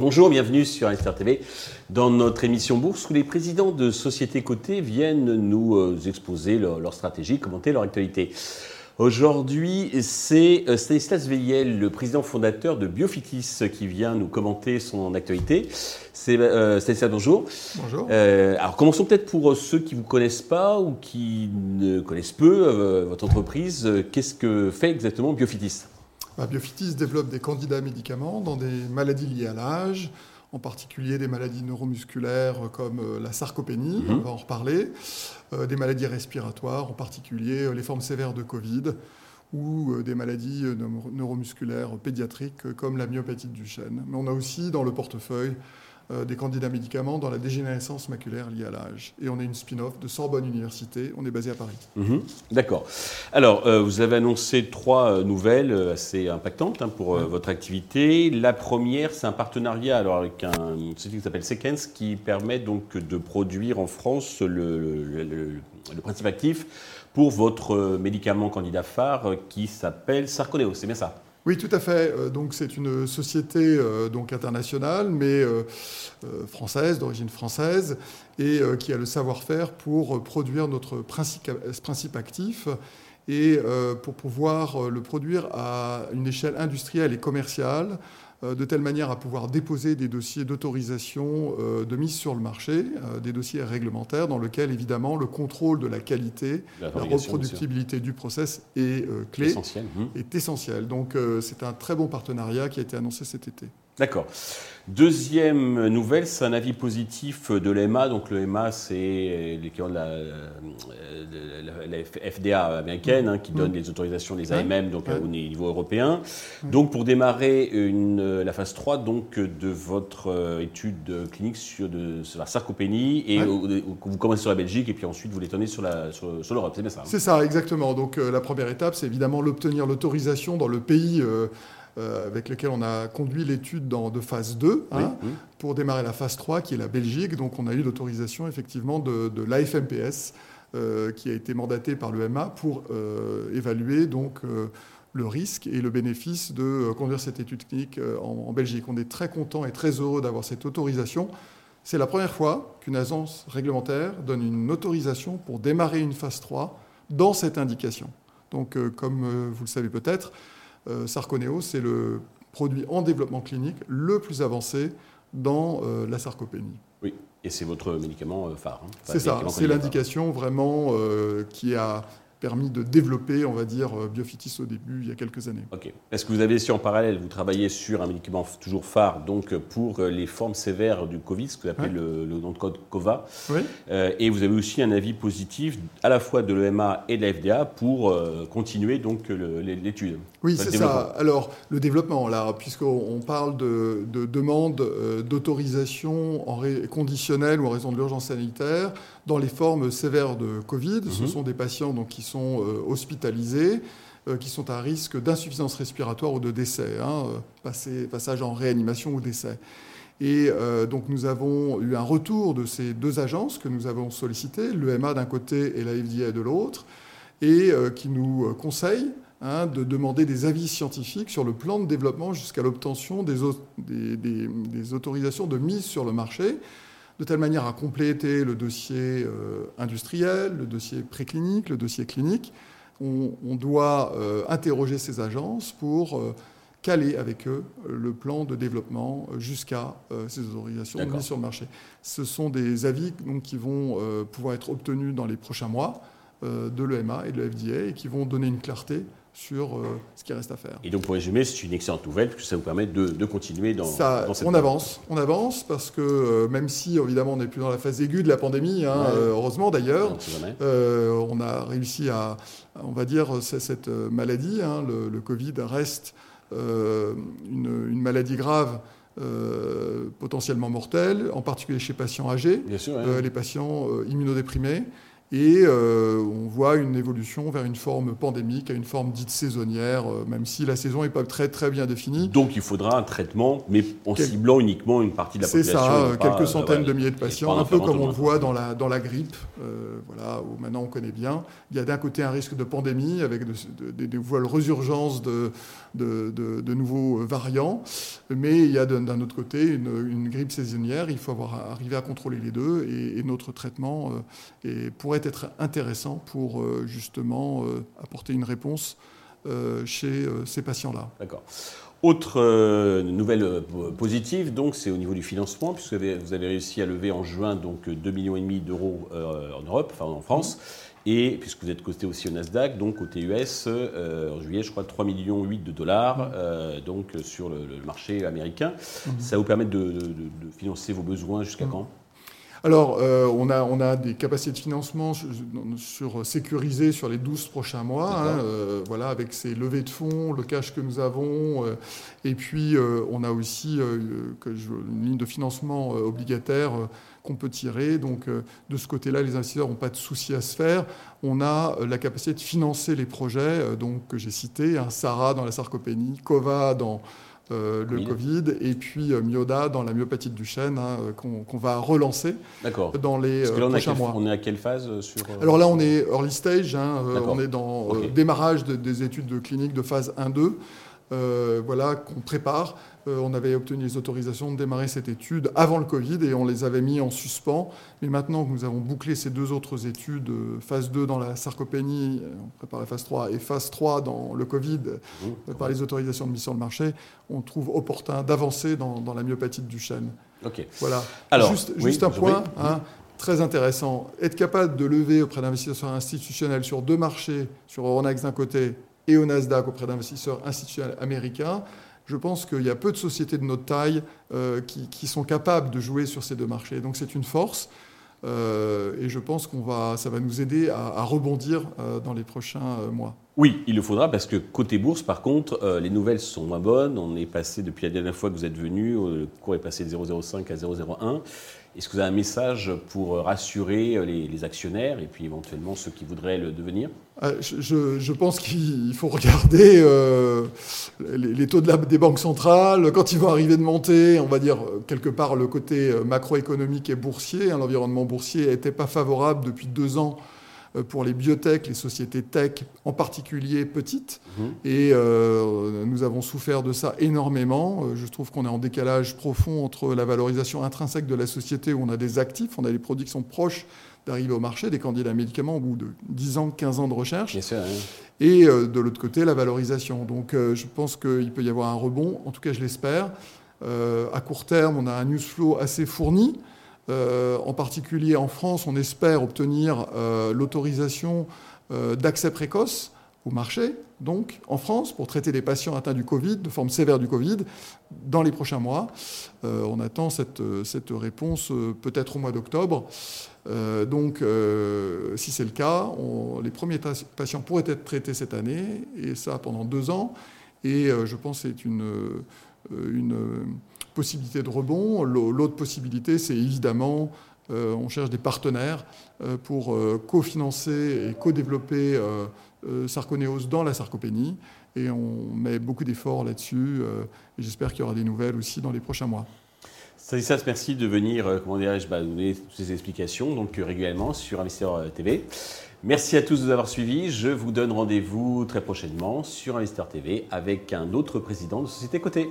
Bonjour, bienvenue sur Investir TV dans notre émission Bourse où les présidents de sociétés cotées viennent nous euh, exposer leur, stratégie, commenter leur actualité. Aujourd'hui, c'est euh, Stanislas Veillel, le président fondateur de Biofitis, qui vient nous commenter son actualité. C'est euh, Stanislas, bonjour. Bonjour. alors commençons peut-être pour ceux qui ne vous connaissent pas ou qui ne connaissent peu votre entreprise. Qu'est-ce que fait exactement Biofitis bah, Biofitis développe des candidats médicaments dans des maladies liées à l'âge, en particulier des maladies neuromusculaires comme euh, la sarcopénie, mhm. on va en reparler, euh, des maladies respiratoires, en particulier euh, les formes sévères de Covid, ou des maladies neuromusculaires pédiatriques comme la myopathie du chêne. Mais on a aussi dans le portefeuille euh, des candidats médicaments dans la dégénérescence maculaire liée à l'âge. Et on est une spin-off de Sorbonne Université, on est basé à Paris. Mhm. D'accord. Alors, euh, vous avez annoncé trois euh, nouvelles assez impactantes hein, pour votre activité. La première, c'est un partenariat alors, avec un société qui s'appelle Sequence qui permet donc de produire en France le, le principe actif pour votre médicament candidat phare qui s'appelle Sarconeo. C'est bien ça? Oui, tout à fait. Euh, donc c'est une société euh, donc internationale, mais euh, française, d'origine française, et qui a le savoir-faire pour produire notre principe, actif et pour pouvoir le produire à une échelle industrielle et commerciale de telle manière à pouvoir déposer des dossiers d'autorisation euh, de mise sur le marché, euh, des dossiers réglementaires dans lesquels évidemment le contrôle de la qualité, la, reproductibilité du process est clé, essentiel. Hum. est essentiel. Donc c'est un très bon partenariat qui a été annoncé cet été. D'accord. Deuxième nouvelle, c'est un avis positif de l'EMA. Donc l'EMA, c'est l'équivalent de la, FDA américaine hein, qui donne mm. les autorisations, les AMM, donc au niveau européen. Donc pour démarrer une, la phase 3 donc, de votre euh, étude clinique sur, de, la sarcopénie, et vous commencez sur la Belgique et puis ensuite vous l'étonnez sur l'Europe. Sur, c'est bien ça hein? C'est ça, exactement. Donc euh, la première étape, c'est évidemment l'obtenir l'autorisation dans le pays. Euh, euh, avec lequel on a conduit l'étude de phase 2 hein, pour démarrer la phase 3 qui est la Belgique. Donc on a eu l'autorisation effectivement de, de l'AFMPS euh, qui a été mandaté par l'EMA pour euh, évaluer donc le risque et le bénéfice de conduire cette étude clinique en, Belgique. On est très content et très heureux d'avoir cette autorisation. C'est la première fois qu'une agence réglementaire donne une autorisation pour démarrer une phase 3 dans cette indication. Donc, comme vous le savez peut-être, euh, Sarconeo, c'est le produit en développement clinique le plus avancé dans euh, la sarcopénie. Oui, et c'est votre médicament euh, phare. Hein. c'est ça, c'est l'indication vraiment qui a permis de développer, on va dire, euh, Biofitis au début, il y a quelques années. Ok. Est-ce que vous avez, si en parallèle, vous travaillez sur un médicament toujours phare, donc pour euh, les formes sévères du Covid, ce que vous appelez le, nom de code COVA, oui. Euh, et vous avez aussi un avis positif à la fois de l'EMA et de la FDA pour continuer donc l'étude Oui, c'est ça. Alors, le développement, là, puisqu'on parle de, de demande d'autorisation conditionnelle ou en raison de l'urgence sanitaire, dans les formes sévères de Covid, ce mhm. sont des patients donc, qui sont euh, hospitalisés, euh, qui sont à risque d'insuffisance respiratoire ou de décès, hein, euh, passage en réanimation ou décès. Et donc nous avons eu un retour de ces deux agences que nous avons sollicitées, l'EMA d'un côté et la FDA de l'autre, et qui nous conseillent hein, de demander des avis scientifiques sur le plan de développement jusqu'à l'obtention des, des, autorisations de mise sur le marché de telle manière à compléter le dossier euh, industriel, le dossier préclinique, le dossier clinique. On, doit euh, interroger ces agences pour euh, caler avec eux le plan de développement jusqu'à ces autorisations de mise sur le marché. Ce sont des avis donc, qui vont pouvoir être obtenus dans les prochains mois de l'EMA et de l'FDA et qui vont donner une clarté sur euh, ce qui reste à faire. Et donc pour résumer, c'est une excellente nouvelle puisque ça vous permet de, continuer dans, ça, dans cette On avance, on avance parce que euh, même si évidemment on n'est plus dans la phase aiguë de la pandémie, hein, euh, heureusement d'ailleurs, on a réussi à, on va dire, cette maladie, hein, le, Covid reste une, maladie grave. potentiellement mortelle, en particulier chez patients âgés, les patients immunodéprimés. Et euh, on voit une évolution vers une forme pandémique, à une forme dite saisonnière, euh, même si la saison n'est pas très très bien définie. Donc il faudra un traitement, mais en ciblant uniquement une partie de la population. C'est ça, quelques centaines de milliers de patients, un peu comme on le voit dans la, dans la grippe, voilà, où maintenant on connaît bien. Il y a d'un côté un risque de pandémie avec des de, de, résurgences de, de, nouveaux variants, mais il y a d'un autre côté une, grippe saisonnière. Il faut avoir arrivé à contrôler les deux, et, notre traitement et pourrait être intéressant pour euh, justement euh, apporter une réponse euh, chez ces patients-là. D'accord. Autre nouvelle positive, donc, c'est au niveau du financement, puisque vous avez réussi à lever en juin donc 2,5 millions et demi d'euros en Europe, enfin en France, mmh. et puisque vous êtes coté aussi au Nasdaq, donc côté US, en juillet, je crois 3 millions 8 de dollars, mmh. donc sur le, marché américain. Mmh. Ça vous permet de, financer vos besoins jusqu'à quand? Alors, euh, on, a, on a des capacités de financement sur, sécurisées sur les 12 prochains mois, hein, euh, voilà, avec ces levées de fonds, le cash que nous avons, euh, et puis on a aussi une ligne de financement obligataire qu'on peut tirer. Donc, de ce côté-là, les investisseurs n'ont pas de souci à se faire. On a la capacité de financer les projets donc, que j'ai cités, un SARA dans la sarcopénie, COVA dans euh, le Covid, et puis euh, Myoda dans la myopathie du chêne, hein, euh, qu'on va relancer dans les prochains mois. On est à quelle phase sur Alors là, on est early stage, hein, on est dans le démarrage des études cliniques de phase 1-2. Euh, voilà, qu'on prépare. Euh, on avait obtenu les autorisations de démarrer cette étude avant le Covid et on les avait mis en suspens. Mais maintenant que nous avons bouclé ces deux autres études, euh, phase 2 dans la sarcopénie, on prépare la phase 3, et phase 3 dans le Covid, mmh, par les autorisations de mise sur le marché, on trouve opportun d'avancer dans, la myopathie du chêne. Ok. Voilà. Alors, juste, un point. Hein, très intéressant, être capable de lever auprès d'investisseurs institutionnels sur deux marchés, sur Euronext d'un côté et au Nasdaq auprès d'investisseurs institutionnels américains. Je pense qu'il y a peu de sociétés de notre taille euh, qui, sont capables de jouer sur ces deux marchés. Donc c'est une force. Euh, et je pense qu'on va, ça va nous aider à, rebondir euh, dans les prochains mois. Oui, il le faudra parce que côté bourse, par contre, les nouvelles sont moins bonnes. On est passé depuis la dernière fois que vous êtes venu, le cours est passé de 0,05 à 0,01. Est-ce que vous avez un message pour rassurer les, actionnaires et puis éventuellement ceux qui voudraient le devenir? Euh, je, pense qu'il faut regarder euh, les, taux de la, des banques centrales. Quand ils vont arriver de monter, on va dire quelque part le côté macroéconomique et boursier. Hein, l'environnement boursier n'était pas favorable depuis deux ans euh, pour les biotech, les sociétés tech, en particulier petites. Mhm. Et euh, nous avons souffert de ça énormément. Euh, je trouve qu'on est en décalage profond entre la valorisation intrinsèque de la société, où on a des actifs, on a des produits qui sont proches d'arriver au marché, des candidats médicaments au bout de 10 ans, 15 ans de recherche. Et de l'autre côté, la valorisation. Donc je pense qu'il peut y avoir un rebond, en tout cas je l'espère. à court terme, on a un news flow assez fourni. Euh, en particulier en France, on espère obtenir euh, l'autorisation euh, d'accès précoce au marché, donc en France, pour traiter les patients atteints du Covid, de forme sévère du Covid, dans les prochains mois. on attend cette, réponse peut-être au mois d'octobre. donc, si c'est le cas, les premiers patients pourraient être traités cette année, et ça pendant deux ans. Et je pense que c'est une, une possibilité de rebond. L'autre possibilité, c'est évidemment, euh, on cherche des partenaires euh, pour euh, cofinancer et co-développer Sarconéose dans la sarcopénie. Et on met beaucoup d'efforts là-dessus. j'espère qu'il y aura des nouvelles aussi dans les prochains mois. Stanislas, merci de venir, comment dirais-je, bah, donner toutes ces explications donc régulièrement sur Investisseur TV. Merci à tous de nous avoir suivis. Je vous donne rendez-vous très prochainement sur Investisseur TV avec un autre président de société cotée.